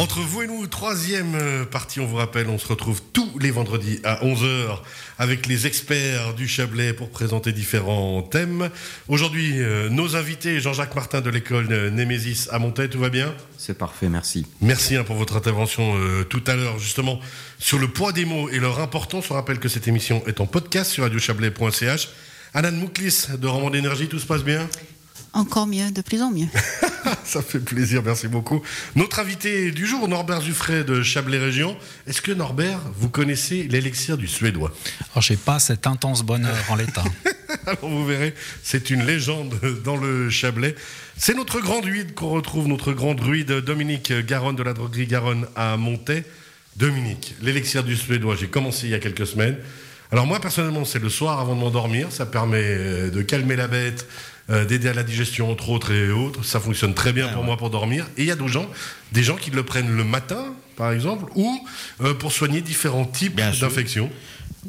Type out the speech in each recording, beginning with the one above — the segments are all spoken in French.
Entre vous et nous, troisième euh, partie, on vous rappelle, on se retrouve tous les vendredis à 11h avec les experts du Chablais pour présenter différents thèmes. Aujourd'hui, euh, nos invités, Jean-Jacques Martin de l'école euh, Némésis à Montaix, tout va bien? C'est parfait, merci. Merci hein, pour votre intervention tout à l'heure, justement, sur le poids des mots et leur importance. On rappelle que cette émission est en podcast sur radiochablais.ch. Alan Mouklis de Roman d'énergie, tout se passe bien? Encore mieux, de plus en mieux. Ça fait plaisir, merci beaucoup. Notre invité du jour, Norbert Zuffray de Chablais Région. Est-ce que Norbert, vous connaissez l'élixir du Suédois? Alors, j'ai pas cet intense bonheur en l'état. Alors, vous verrez, c'est une légende dans le Chablais. C'est notre grand druide qu'on retrouve, notre grand druide Dominique Garonne de la droguerie Garonne à Montaix. Dominique, l'élixir du Suédois, j'ai commencé il y a quelques semaines. Alors moi personnellement c'est le soir avant de m'endormir, ça permet de calmer la bête, euh, d'aider à la digestion, entre autres et autres. Ça fonctionne très bien pour moi pour dormir. Et il y a des gens, des gens qui le prennent le matin, par exemple, ou euh, pour soigner différents types d'infections.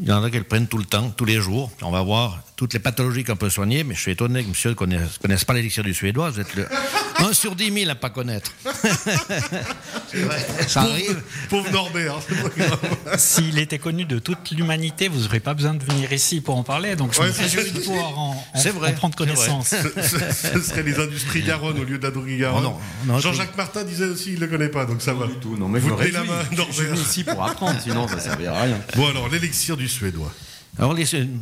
Il y en a qui le prennent tout le temps, tous les jours. On va voir toutes les pathologies qu'on peut soigner, mais je suis étonné que monsieur ne connaisse, pas l'élixir du suédois. Vous êtes le 1 sur 10 000 à pas connaître. Ça arrive. Pauvre Norbert. S'il était connu de toute l'humanité, vous n'aurez pas besoin de venir ici pour en parler. Donc je me réjouis de pouvoir en, en, prendre connaissance. Ce, serait les industries Garonne au lieu d'Adoury Garonne. Oh Jean-Jacques Martin disait aussi qu'il ne le connaît pas, donc ça va. Du tout, non, mais vous je la main, Norbert. Je suis ici pour apprendre, sinon ça ne servira à rien. Bon alors, l'élixir du suédois. Alors,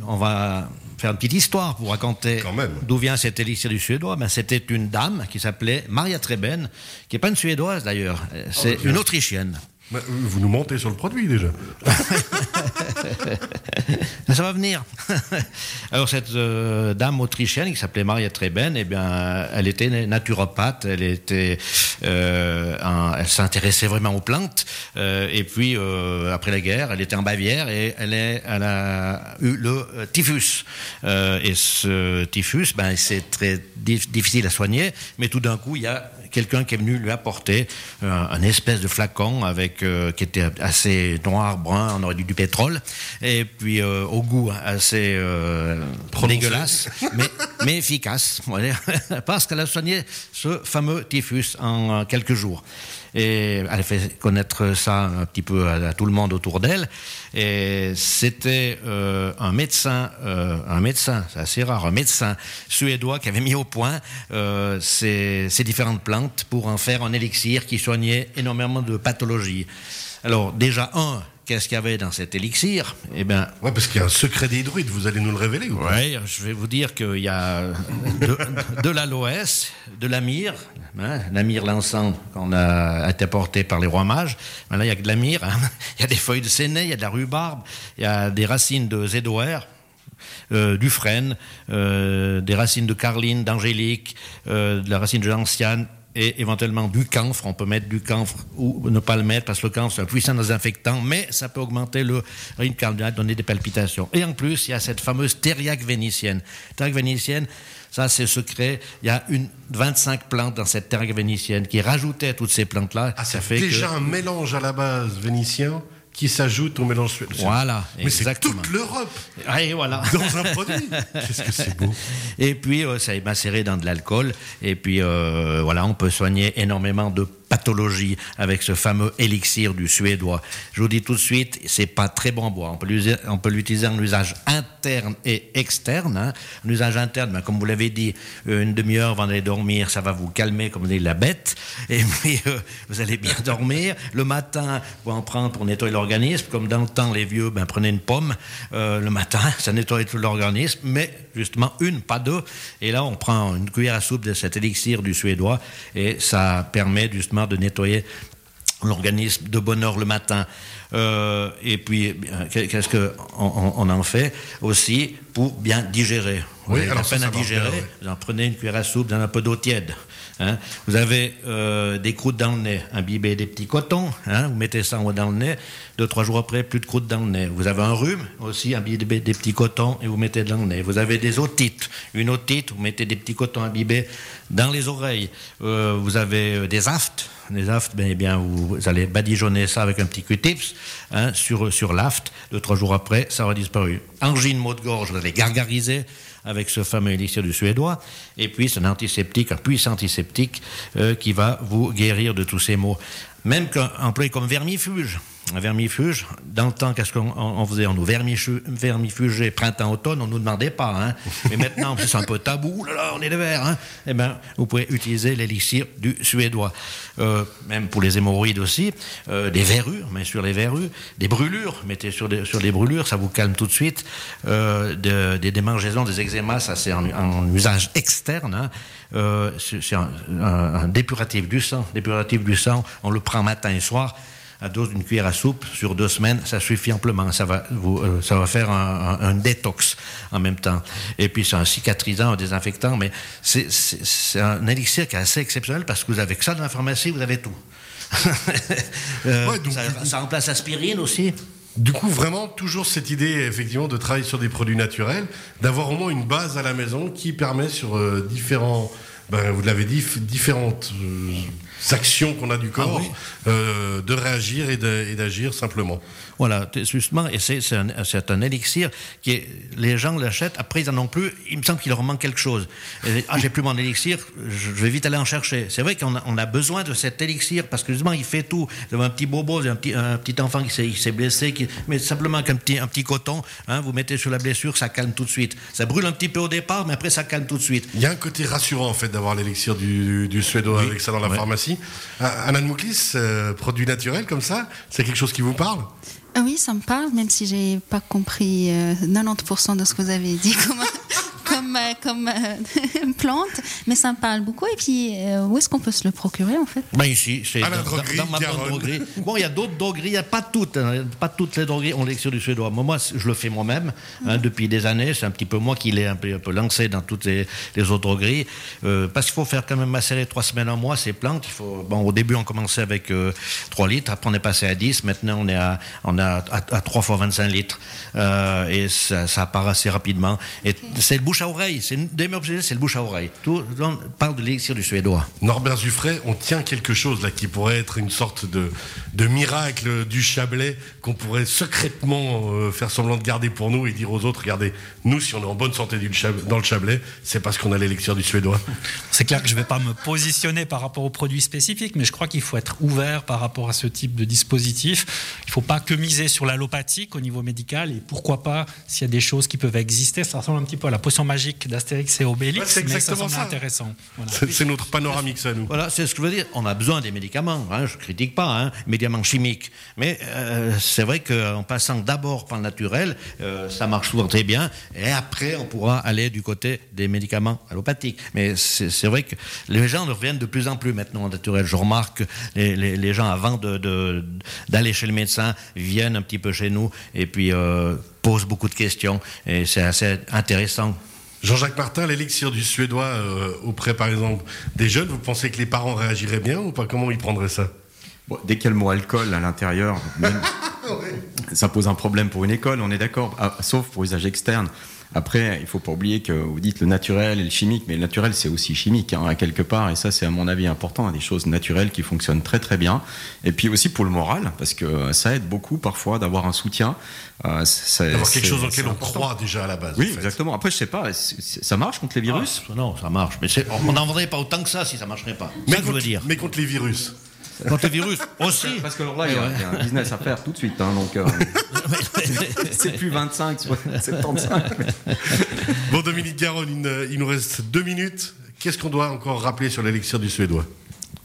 on va faire une petite histoire pour raconter d'où vient cet élixir du suédois. Ben, C'était une dame qui s'appelait Maria Treben, qui n'est pas une suédoise d'ailleurs, c'est oh, une autrichienne. Vous nous montez sur le produit déjà. ça va venir. Alors cette euh, dame autrichienne qui s'appelait Maria Treben, eh bien, elle était naturopathe, elle était, euh, elle s'intéressait vraiment aux plantes. Euh, et puis après la guerre, elle était en Bavière et elle, elle a eu le typhus. et ce typhus, ben, c'est très difficile à soigner, mais tout d'un coup, il y a quelqu'un qui est venu lui apporter un espèce de flacon avec qui était assez noir, brun, on aurait dû du pétrole, et puis euh, au goût assez euh, dégueulasse, mais, mais efficace, parce qu'elle a soigné ce fameux typhus en quelques jours. Et elle fait connaître ça un petit peu à, tout le monde autour d'elle. Et c'était euh, un médecin, un médecin, c'est assez rare, un médecin suédois qui avait mis au point ces, ces différentes plantes pour en faire un élixir qui soignait énormément de pathologies. Alors déjà un, qu'est-ce qu'il y avait dans cet élixir? Eh bien, ouais, parce qu'il y a un secret des druides. Vous allez nous le révéler Oui, je vais vous dire qu'il y a de, l'aloès, de la myrrhe, hein, la l'encens qu'on a été porté par les rois mages. Ben là, il y a de la. Hein. Il y a des feuilles de séné, il y a de la rhubarbe, il y a des racines de zédoer. Euh, du euh, des racines de carline, d'angélique, euh, de la racine de l'ancienne et éventuellement du camphre. On peut mettre du camphre ou ne pas le mettre parce que le camphre c'est un puissant désinfectant, mais ça peut augmenter le rythme cardiaque, donner des palpitations. Et en plus, il y a cette fameuse thériaque vénitienne. Thériaque vénitienne, ça c'est secret. Il y a une 25 plantes dans cette thériaque vénitienne qui rajoutaient à toutes ces plantes-là. Ah, ça fait déjà un mélange à la base vénitien qui s'ajoute au mélange Voilà, Mais c'est toute l'Europe et voilà. dans un produit. Qu'est-ce que c'est beau. Et puis, euh, ça est macéré dans de l'alcool. Et puis, euh, voilà, on peut soigner énormément de pathologie avec ce fameux élixir du suédois. Je vous dis tout de suite, c'est pas très bon bois. On peut l'utiliser en usage interne et externe. Hein. En usage interne, ben, comme vous l'avez dit, une demi-heure avant d'aller dormir, ça va vous calmer comme dit la bête. Et puis, euh, vous allez bien dormir. Le matin, vous en prendre pour nettoyer l'organisme. Comme dans le temps, les vieux, ben, prenez une pomme. Euh, le matin, ça nettoie tout l'organisme. Mais justement, une, pas deux. Et là, on prend une cuillère à soupe de cet élixir du suédois et ça permet justement de nettoyer l'organisme de bonne heure le matin. Euh, et puis, qu'est-ce qu'on on, en fait aussi pour bien digérer? Vous oui, alors peine à digérer, vous en prenez une cuillère à soupe dans un peu d'eau tiède. Hein. Vous avez euh, des croûtes dans le nez, imbibez des petits cotons, hein. vous mettez ça dans le nez, deux, trois jours après, plus de croûtes dans le nez. Vous avez un rhume, aussi imbibez des petits cotons et vous mettez dans le nez. Vous avez des otites, une otite, vous mettez des petits cotons imbibés dans les oreilles. Euh, vous avez euh, des aftes, les aftes, ben, eh bien, vous, allez badigeonner ça avec un petit Q-tips hein, sur, sur l'aft. Deux, trois jours après, ça aura disparu. Angine, mot de gorge, vous allez gargariser avec ce fameux élixir du suédois. Et puis, c'est un antiseptique, un puissant antiseptique euh, qui va vous guérir de tous ces maux. Même qu'un employé comme vermifuge, un vermifuge. Dans le temps, qu'est-ce qu'on faisait? On nous vermifugeait printemps-automne, on ne nous demandait pas. Hein. Mais maintenant, c'est un peu tabou, là, on est des verts. Hein. Eh bien, vous pouvez utiliser l'élixir du suédois. Euh, même pour les hémorroïdes aussi. Euh, des verrues, mais sur les verrues. Des brûlures, mettez sur des, sur des brûlures, ça vous calme tout de suite. Euh, des démangeaisons, des eczémas, ça c'est en, usage externe. Hein. c'est un, un, dépuratif du sang. Dépuratif du sang, on le prend matin et soir à dose d'une cuillère à soupe sur deux semaines, ça suffit amplement. Ça va, vous, euh, ça va faire un, un, détox en même temps. Et puis c'est un cicatrisant, un désinfectant, mais c'est un élixir qui est assez exceptionnel parce que vous avez que ça dans la pharmacie, vous avez tout. euh, ça, ça remplace l'aspirine aussi. Du coup, vraiment, toujours cette idée, effectivement, de travailler sur des produits naturels, d'avoir au moins une base à la maison qui permet sur euh, différents, ben, vous l'avez dit, différentes euh, actions qu'on a du corps, ah euh, de réagir et d'agir simplement. Voilà, justement, et c'est un, un, élixir qui est, les gens l'achètent, après ils n'en ont plus, il me semble qu'il leur manque quelque chose. ah, j'ai plus mon élixir, je vais vite aller en chercher. C'est vrai qu'on a, on a, besoin de cet élixir parce que justement il fait tout. Vous avez un petit bobo, un petit, un petit enfant qui s'est blessé, qui, mais simplement qu'un petit, un petit coton, hein, vous mettez sur la blessure, ça calme tout de suite. Ça brûle un petit peu au départ, mais après ça calme tout de suite. Il y a un côté rassurant en fait d'avoir l'élixir du, du, suédois avec ça dans la pharmacie. Anna Mouklis, euh, produit naturel comme ça, c'est quelque chose qui vous parle? Ah oui, ça me parle, même si j'ai pas compris 90% euh, de ce que vous avez dit comme, euh, comme, euh, plante, mais ça me parle beaucoup. Et puis, où est-ce qu'on peut se le procurer en fait? Ben Ici, c'est dans, dans, ma bonne droguerie. Bon, il y a d'autres drogueries, il n'y a pas toutes, hein, pas toutes les drogueries ont lecture du suédois. Moi, je le fais moi-même hein, mm. depuis des années. C'est un petit peu moi qui l'ai un peu, un peu, lancé dans toutes les, autres drogueries. parce qu'il faut faire quand même macérer trois semaines en mois ces plantes. Il faut, bon, au début, on commençait avec 3 litres, après on est passé à 10, maintenant on est à, on à, à, 3 fois 25 litres. Euh, et ça, ça, part assez rapidement. Et c'est le bouche à oreille. C'est c'est le bouche à oreille. Tout, on parle de l'élixir du suédois. Norbert Zuffray, on tient quelque chose là qui pourrait être une sorte de, de miracle du Chablais qu'on pourrait secrètement euh, faire semblant de garder pour nous et dire aux autres regardez, nous, si on est en bonne santé du dans le Chablais, c'est parce qu'on a l'élixir du suédois. C'est clair que je ne vais pas me positionner par rapport aux produits spécifiques, mais je crois qu'il faut être ouvert par rapport à ce type de dispositif. Il ne faut pas que miser sur l'allopathique au niveau médical et pourquoi pas s'il y a des choses qui peuvent exister. Ça ressemble un petit peu à la potion magique d'Astérix et Obélix, c'est exactement ça, intéressant. C'est notre panoramique, ça, nous. Voilà, c'est ce que je veux dire. On a besoin des médicaments, hein, je ne critique pas, hein, médicaments chimiques. Mais euh, c'est vrai qu'en passant d'abord par le naturel, euh, ça marche souvent très bien, et après on pourra aller du côté des médicaments allopathiques. Mais c'est vrai que les gens reviennent de plus en plus maintenant au naturel. Je remarque les, les, gens avant d'aller de, d'aller chez le médecin viennent un petit peu chez nous et puis euh, posent beaucoup de questions et c'est assez intéressant. Jean-Jacques Martin, l'élixir du Suédois euh, auprès, par exemple, des jeunes, vous pensez que les parents réagiraient bien ou pas? Comment ils prendraient ça? Dès qu'il y a le mot alcool à l'intérieur, ça pose un problème pour une école, on est d'accord, ah, sauf pour usage externe. Après, il faut pas oublier que vous dites le naturel et le chimique, mais le naturel c'est aussi chimique hein, quelque part, et ça c'est à mon avis important, hein, des choses naturelles qui fonctionnent très très bien. Et puis aussi pour le moral, parce que ça aide beaucoup parfois d'avoir un soutien. Euh, d'avoir quelque chose auquel on croit déjà à la base. Oui, exactement. Après, je sais pas, ça marche contre les virus? Ah, Non, ça marche, mais on n'en vendrait pas autant que ça si ça marcherait pas. Mais, contre, dire. mais contre les virus Contre le virus aussi. Parce que là, il y, a, un business à faire tout de suite. Hein, donc, euh, c'est plus 25, 75. bon, Dominique Garonne, il nous reste deux minutes. Qu'est-ce qu'on doit encore rappeler sur l'élixir du Suédois?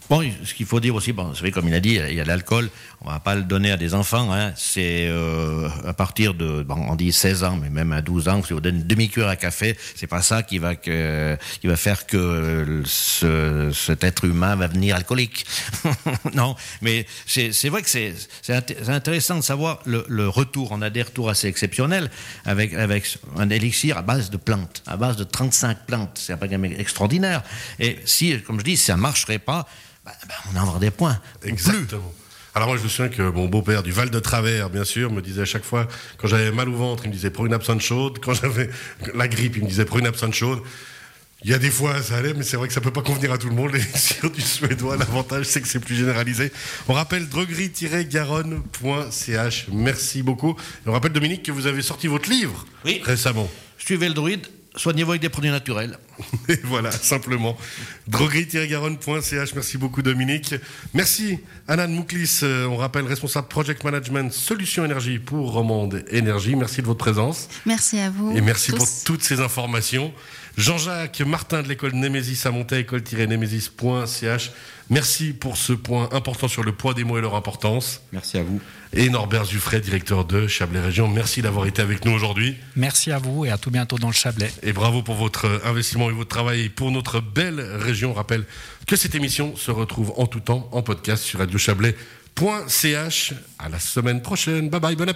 Bon, ce qu'il faut dire aussi, bon, vous savez, comme il a dit, il y a l'alcool, on va pas le donner à des enfants, hein, c'est euh, à partir de, bon, on dit 16 ans, mais même à 12 ans, si on donne une demi-cuillère à café, c'est pas ça qui va, que, qui va faire que ce, cet être humain va venir alcoolique. non, mais c'est vrai que c'est intéressant de savoir le, le, retour, on a des retours assez exceptionnels avec, avec un élixir à base de plantes, à base de 35 plantes, c'est un gamme extraordinaire. Et si, comme je dis, ça marcherait pas, bah, bah, on en avoir des points. Exactement. Alors moi je me souviens que mon beau-père du Val de Travers, bien sûr, me disait à chaque fois, quand j'avais mal au ventre, il me disait prends une absinthe chaude. Quand j'avais la grippe, il me disait prends une absinthe chaude. Il y a des fois, ça allait, mais c'est vrai que ça peut pas convenir à tout le monde. L'élixir du suédois, l'avantage, c'est que c'est plus généralisé. On rappelle droguerie-garonne.ch. Merci beaucoup. Et on rappelle, Dominique, que vous avez sorti votre livre Oui. récemment. Suivez le druide, soignez-vous avec des produits naturels. Et voilà, simplement. Droguerie-garonne.ch. Merci beaucoup, Dominique. Merci, Anan Mouklis. euh, On rappelle, responsable Project Management Solutions Énergie pour Romande Énergie. Merci de votre présence. Merci à vous. Et merci tous. pour toutes ces informations. Jean-Jacques Martin de l'école Némésis à Montaix, école-némésis.ch. Merci pour ce point important sur le poids des mots et leur importance. Merci à vous. Et Norbert Zuffray, directeur de Chablais Région. Merci d'avoir été avec nous aujourd'hui. Merci à vous et à tout bientôt dans le Chablais. Et bravo pour votre investissement et votre travail pour notre belle région. Je rappelle que cette émission se retrouve en tout temps en podcast sur radiochablais.ch. À la semaine prochaine. Bye bye. Bon appétit.